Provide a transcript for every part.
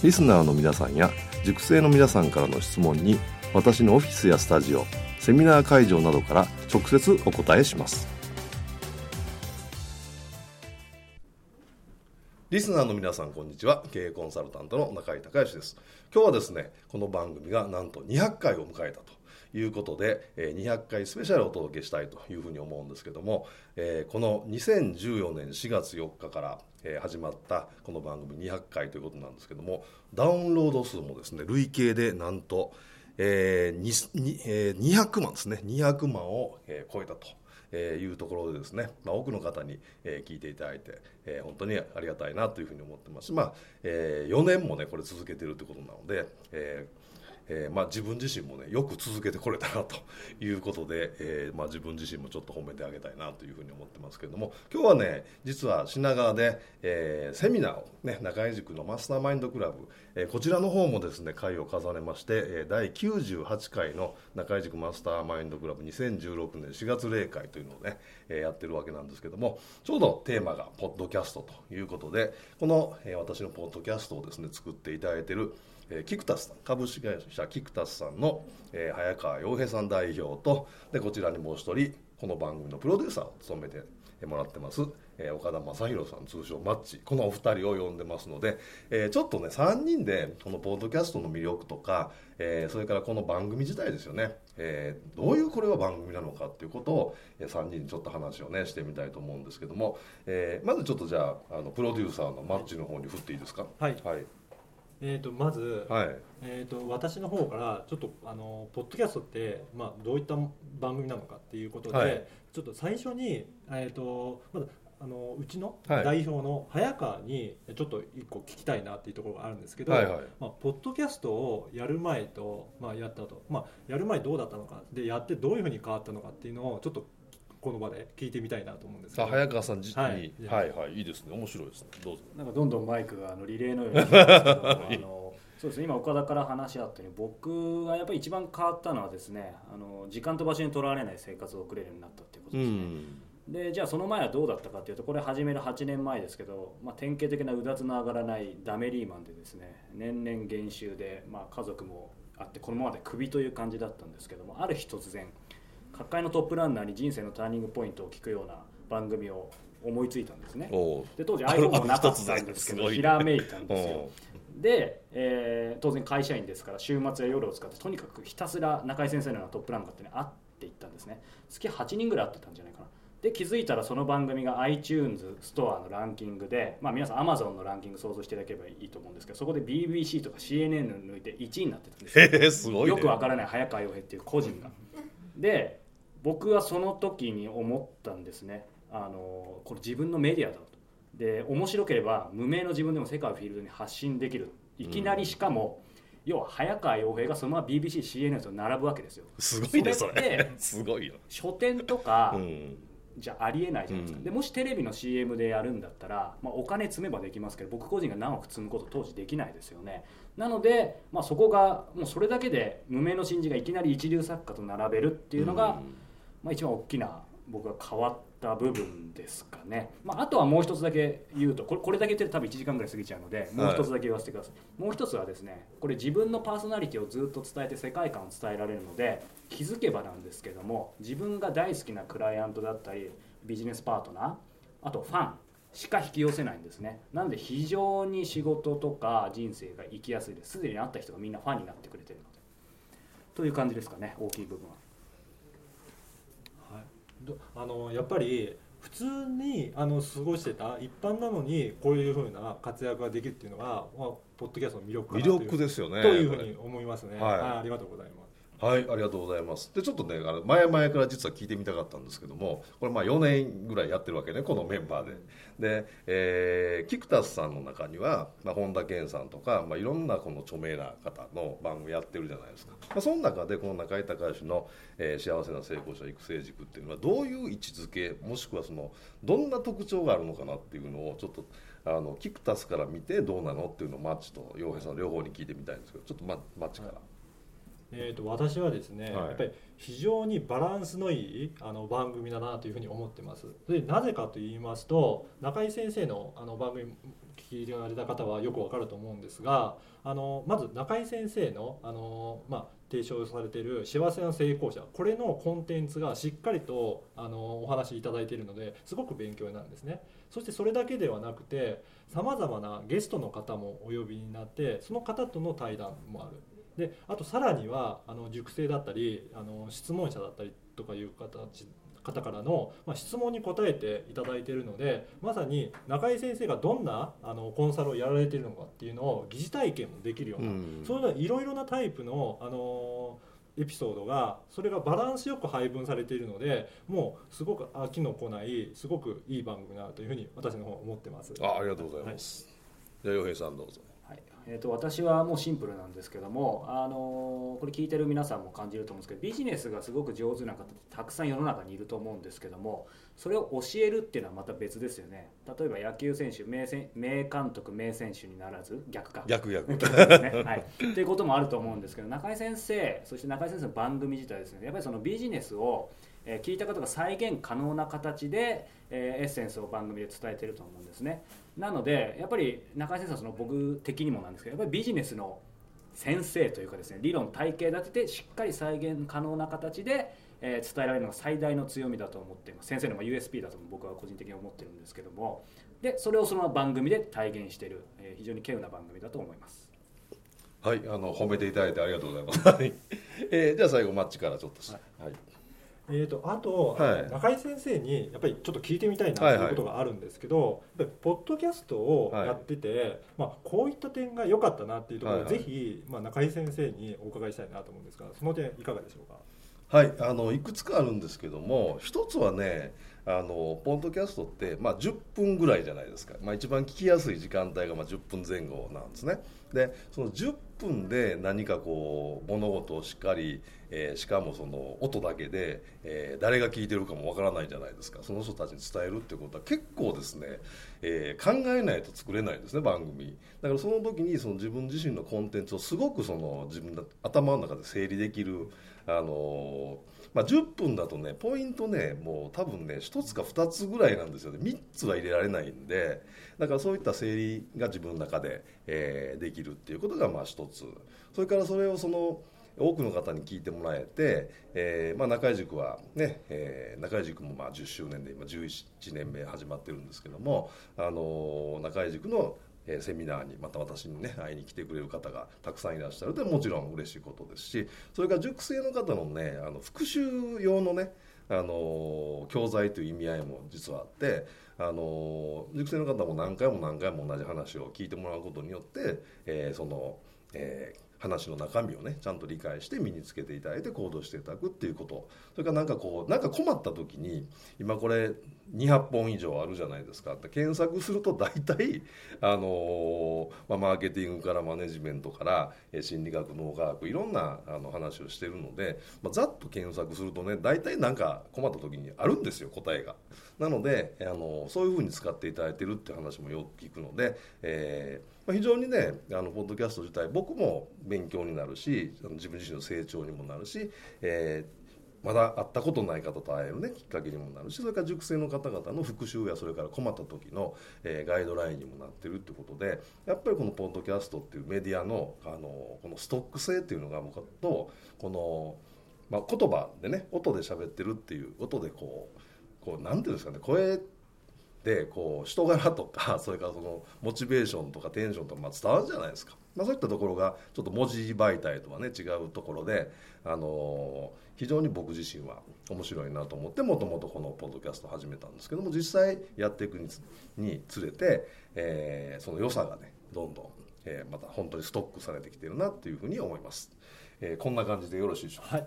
リスナーの皆さんや塾生の皆さんからの質問に私のオフィスやスタジオセミナー会場などから直接お答えします。リスナーの皆さんこんにちは。経営コンサルタントの中井隆義です。今日はですねこの番組がなんと200回を迎えたと。いうことで200回スペシャルをお届けしたいというふうに思うんですけどもこの2014年4月4日から始まったこの番組200回ということなんですけどもダウンロード数もですね累計でなんと200万ですね200万を超えたと。いうところでですね、まあ、多くの方に、え聞いていただいて、え本当にありがたいなというふうに思ってますし、まあえ4年もねこれ続けてるということなので、えーえー、まあ、自分自身もねよく続けてこれたなということで、えー、まあ、自分自身もちょっと褒めてあげたいなというふうに思ってますけれども今日はね実は品川で、えー、セミナーを、ね、中井塾のマスターマインドクラブ、えこちらの方もですね会を重ねまして、え第98回の中井塾マスターマインドクラブ2016年4月例会というのをね、えやってるわけなんですけどもちょうどテーマがポッドキャストということでこの、え私のポッドキャストをですね作っていただいてるえー、キクタスさん株式会社キクタスさんの、えー、早川洋平さん代表とでこちらにもう一人この番組のプロデューサーを務めてもらってます、えー、岡田正宏さん通称マッチこのお二人を呼んでますので、えー、ちょっとね3人でこのポッドキャストの魅力とか、えー、それからこの番組自体ですよね、えー、どういうこれは番組なのかっていうことを、えー、3人にちょっと話をねしてみたいと思うんですけども、えー、まずちょっとじゃああのプロデューサーのマッチの方に振っていいですか？はい、はいえーと、まず、はい、えーと、私の方からちょっとあのポッドキャストって、まあ、どういった番組なのかっていうことで、はい、ちょっと最初に、えーとまだあのうちの代表の早川にちょっと一個聞きたいなっていうところがあるんですけど、はいはい、まあ、ポッドキャストをやる前と、まあ、やったと、まあ、やる前どうだったのかでやってどういうふうに変わったのかっていうのをちょっとこの場で聞いてみたいなと思うんですけど。早川さん自身、はい、はいはいいいですね。面白いですね。どうぞ。なんかどんどんマイクがあのリレーのように あのそうですね。今岡田から話し合ったように僕がやっぱり一番変わったのはですねあの時間と場所にとらわれない生活を送れるようになったっていうことですね、でじゃあその前はどうだったかというとこれ始める8年前ですけど、まあ、典型的なうだつの上がらないダメリーマンでですね年々減収で、まあ、家族もあってこのままでクビという感じだったんですけどもある日突然各界のトップランナーに人生のターニングポイントを聞くような番組を思いついたんですね。で当時 iPhone もなかったんですけどひらめいたんですよ。で、えー、当然会社員ですから週末や夜を使ってとにかくひたすら中井先生のようなトップランナーってね会っていったんですね。月8人ぐらい会ってたんじゃないかな。で気づいたらその番組が iTunes ストアのランキングで、まあ、皆さん Amazon のランキング想像していただければいいと思うんですけどそこで BBC とか CNN 抜いて1位になってたんですよ、えー、すごい、ね、よくわからない早川洋平っていう個人が。で僕はその時に思ったんですね。あのこれ自分のメディアだと。で面白ければ無名の自分でも世界をフィールドに発信できる。いきなりしかも、うん、要は早川洋平がそのまま BBCCNN と並ぶわけですよ。すごいねそれすごいよ。書店とか、うん、じゃありえないじゃないですか、うん、でもしテレビの CM でやるんだったら、まあ、お金積めばできますけど僕個人が何億積むこと当時できないですよね。なので、まあ、そこがもうそれだけで無名の新人がいきなり一流作家と並べるっていうのが、うんまあ、一番大きな僕が変わった部分ですかね、まあ、あとはもう一つだけ言うとこれこれだけ言ってると多分1時間ぐらい過ぎちゃうのでもう一つだけ言わせてください、はい、もう一つはですねこれ自分のパーソナリティをずっと伝えて世界観を伝えられるので気づけばなんですけども自分が大好きなクライアントだったりビジネスパートナーあとファンしか引き寄せないんですね。なんで非常に仕事とか人生が生きやすいです。すでに会った人がみんなファンになってくれてるので。という感じですかね大きい部分は。はい、あのやっぱり普通にあの過ごしてた一般なのにこういうふうな活躍ができるっていうのが、まあ、ポッドキャストの魅力魅力ですよねというふうに思いますね、はい、ありがとうございますはいありがとうございます。でちょっとねあの前々から実は聞いてみたかったんですけどもこれまあ4年ぐらいやってるわけねこのメンバーで。で、えー、キクタスさんの中には、まあ、本田健さんとか、まあ、いろんなこの著名な方の番組やってるじゃないですか、まあ、その中でこの中井隆義の、えー「幸せな成功者育成塾」っていうのはどういう位置づけもしくはそのどんな特徴があるのかなっていうのをちょっとあのキクタスから見てどうなのっていうのをマッチと洋平さん両方に聞いてみたいんですけどちょっとママッチから。はいえーと、私はですね、はい、やっぱり非常にバランスのいいあの番組だなというふうに思ってます。でなぜかと言いますと中井先生のあの番組聞いられた方はよくわかると思うんですがあのまず中井先生のあの、まあ、提唱されている幸せな成功者これのコンテンツがしっかりとあのお話しいただいているのですごく勉強になるんですね。そしてそれだけではなくてさまざまなゲストの方もお呼びになってその方との対談もあるであとさらにはあの塾生だったりあの質問者だったりとかいう形方からの、まあ、質問に答えていただいているのでまさに中井先生がどんなあのコンサルをやられているのかっていうのを疑似体験もできるような、うん、そういういろいろなタイプの、あのエピソードがそれがバランスよく配分されているのでもうすごく飽きのこないすごくいい番組だというふうに私の方思ってます。あありがとうございます、はい、じゃあ洋平さんどうぞえーと、私はもうシンプルなんですけども、あのー、これ聞いてる皆さんも感じると思うんですけどビジネスがすごく上手な方ってたくさん世の中にいると思うんですけどもそれを教えるっていうのはまた別ですよね。例えば野球選手名選名監督名選手にならず逆か。逆逆。ね、はい、っていうこともあると思うんですけど中井先生そして中井先生の番組自体ですねやっぱりそのビジネスをえ聞いた方が再現可能な形で、えエッセンスを番組で伝えてると思うんですね。なのでやっぱり中井先生はその僕的にもなんですけどやっぱりビジネスの先生というかですね理論体系立ててしっかり再現可能な形で、え伝えられるのが最大の強みだと思っています。先生の USP だと僕は個人的に思ってるんですけども。でそれをその番組で体現している、え非常に稀有な番組だと思います。はいあの褒めていただいてありがとうございます、えー、じゃあ最後マッチからちょっとはい、はいえーと、あと、はい、中井先生にやっぱりちょっと聞いてみたいなということがあるんですけど、はいはい、ポッドキャストをやってて、はい、まあ、こういった点が良かったなっていうところを、はいはい、ぜひ、まあ、中井先生にお伺いしたいなと思うんですがその点いかがでしょうか？はいあのいくつかあるんですけども一つはねあのポッドキャストって、まあ、10分ぐらいじゃないですか、まあ、一番聞きやすい時間帯がまあ10分前後なんですね。でその10分で何かこう物事をしっかり、えー、しかもその音だけで、えー、誰が聞いてるかもわからないじゃないですか。その人たちに伝えるってことは結構ですね、えー、考えないと作れないですね番組。だからその時にその自分自身のコンテンツをすごくその自分の頭の中で整理できるあのまあ、10分だとねポイントねもう多分ね1つか2つぐらいなんですよね。3つは入れられないんでだからそういった整理が自分の中で、えー、できるっていうことがまあ1つ。それからそれをその多くの方に聞いてもらえて、えーまあ、中井塾はね、えー、中井塾もまあ10周年で今11年目始まってるんですけども、あのー、中井塾のえセミナーにまた私にね会いに来てくれる方がたくさんいらっしゃるでもちろん嬉しいことですしそれから塾生の方のねあの復習用のねあの教材という意味合いも実はあってあの熟成の方も何回も何回も同じ話を聞いてもらうことによって、えー、その、えー、話の中身をねちゃんと理解して身につけていただいて行動していただくっていうことそれからなんかこうなんか困った時に今これ200本以上あるじゃないですかって検索すると大体、あのまあ、マーケティングからマネジメントから心理学脳科学いろんなあの話をしてるので、まあ、ざっと検索するとね大体なんか困った時にあるんですよ答えが。なので、あのそういうふうに使っていただいてるって話もよく聞くので、えーまあ、非常にねあのポッドキャスト自体僕も勉強になるし自分自身の成長にもなるし、えー、まだ会ったことない方と会えるねきっかけにもなるしそれから塾生の方々の復習やそれから困った時の、えー、ガイドラインにもなってるってことでやっぱりこのポッドキャストっていうメディアのあのこのストック性っていうのが僕とこの、まあ、言葉でね音で喋ってるっていう音でこうこうなんていうんですかね声でこう人柄とかそれからそのモチベーションとかテンションとかま伝わるじゃないですか、まあ、そういったところがちょっと文字媒体とはね違うところで、あの非常に僕自身は面白いなと思ってもともとこのポッドキャスト始めたんですけども実際やっていくにつれて、えー、その良さがねどんどん、えー、また本当にストックされてきてるなっていうふうに思います。えー、こんな感じでよろしいでしょうか？はい、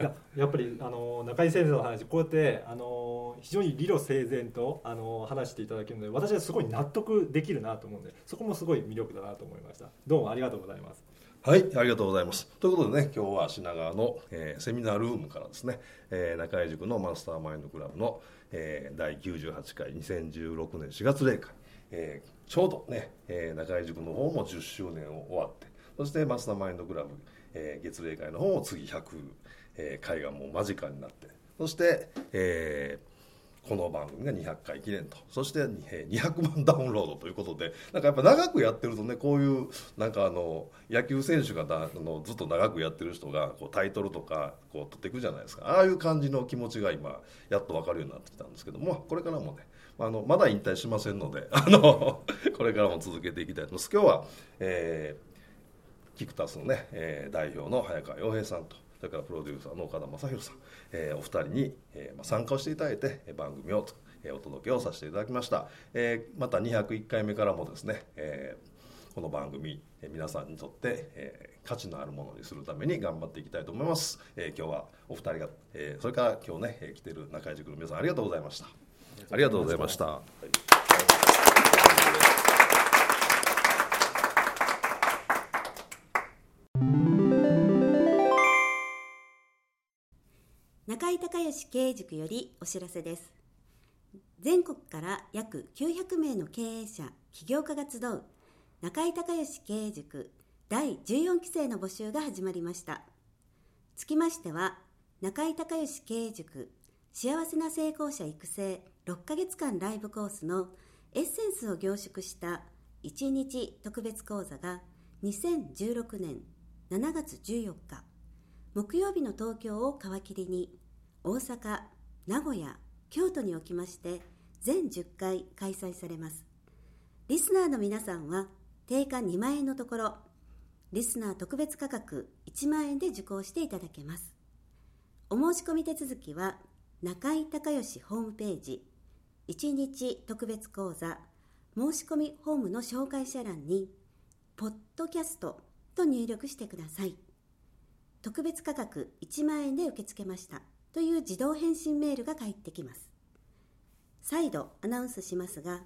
いややっぱりあの中井先生の話こうやってあの非常に理路整然とあの話していただけるので私はすごい納得できるなと思うんでそこもすごい魅力だなと思いました。どうもありがとうございます。はいありがとうございます。ということでね今日は品川の、えー、セミナールームからですね、えー、中井塾のマスターマインドクラブの、えー、第98回2016年4月0回、えー、ちょうどね、えー、中井塾の方も10周年を終わってそしてマスターマインドクラブえー、月例会の方も次100、えー、回がもう間近になってそして、えー、この番組が200回記念とそして、えー、200万ダウンロードということでなんかやっぱ長くやってるとねこういうなんかあの野球選手がだあのずっと長くやってる人がこうタイトルとかこう取っていくじゃないですかああいう感じの気持ちが今やっと分かるようになってきたんですけどもこれからもねあのまだ引退しませんのであのこれからも続けていきたいと思います。今日は、えーキクタスのね、えー、代表の早川洋平さんとそれからプロデューサーの岡田正宏さん、えー、お二人に、えーまあ、参加をしていただいて番組を、えー、お届けをさせていただきました、えー、また201回目からもですね、えー、この番組、えー、皆さんにとって、えー、価値のあるものにするために頑張っていきたいと思います、えー、今日はお二人が、えー、それから今日ね、えー、来てる中井塾の皆さんありがとうございました。ありがとうございました、はい中井隆義経営塾よりお知らせです。全国から約900名の経営者起業家が集う中井隆義経営塾第14期生の募集が始まりました。つきましては中井隆義経営塾幸せな成功者育成6ヶ月間ライブコースのエッセンスを凝縮した1日特別講座が2016年7月14日。木曜日の東京を皮切りに大阪名古屋京都におきまして全10回開催されます。リスナーの皆さんは定価2万円のところリスナー特別価格1万円で受講していただけます。お申し込み手続きは中井隆義ホームページ1日特別講座申し込みホームの紹介者欄に「ポッドキャスト」と入力してください。特別価格1万円で受け付けました。という自動返信メールが返ってきます。再度アナウンスしますが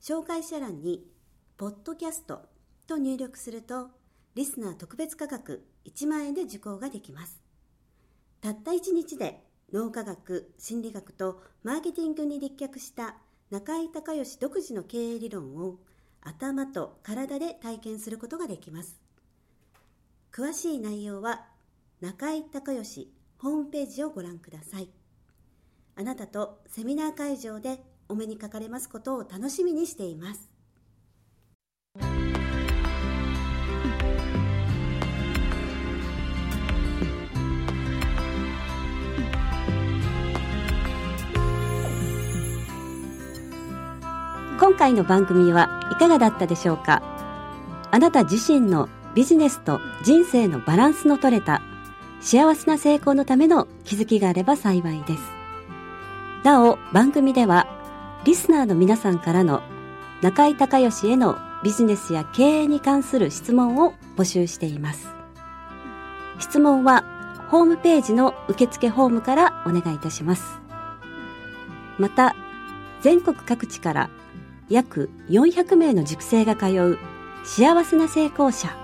紹介者欄に「ポッドキャスト」と入力するとリスナー特別価格1万円で受講ができます。たった1日で脳科学心理学とマーケティングに立脚した中井隆義独自の経営理論を頭と体で体験することができます。詳しい内容は中井隆義ホームページをご覧ください。あなたとセミナー会場でお目にかかれますことを楽しみにしています。今回の番組はいかがだったでしょうか？あなた自身のビジネスと人生のバランスの取れた幸せな成功のための気づきがあれば幸いです。なお、番組では、リスナーの皆さんからの中井隆義へのビジネスや経営に関する質問を募集しています。質問は、ホームページの受付ホームからお願いいたします。また、全国各地から約400名の塾生が通う幸せな成功者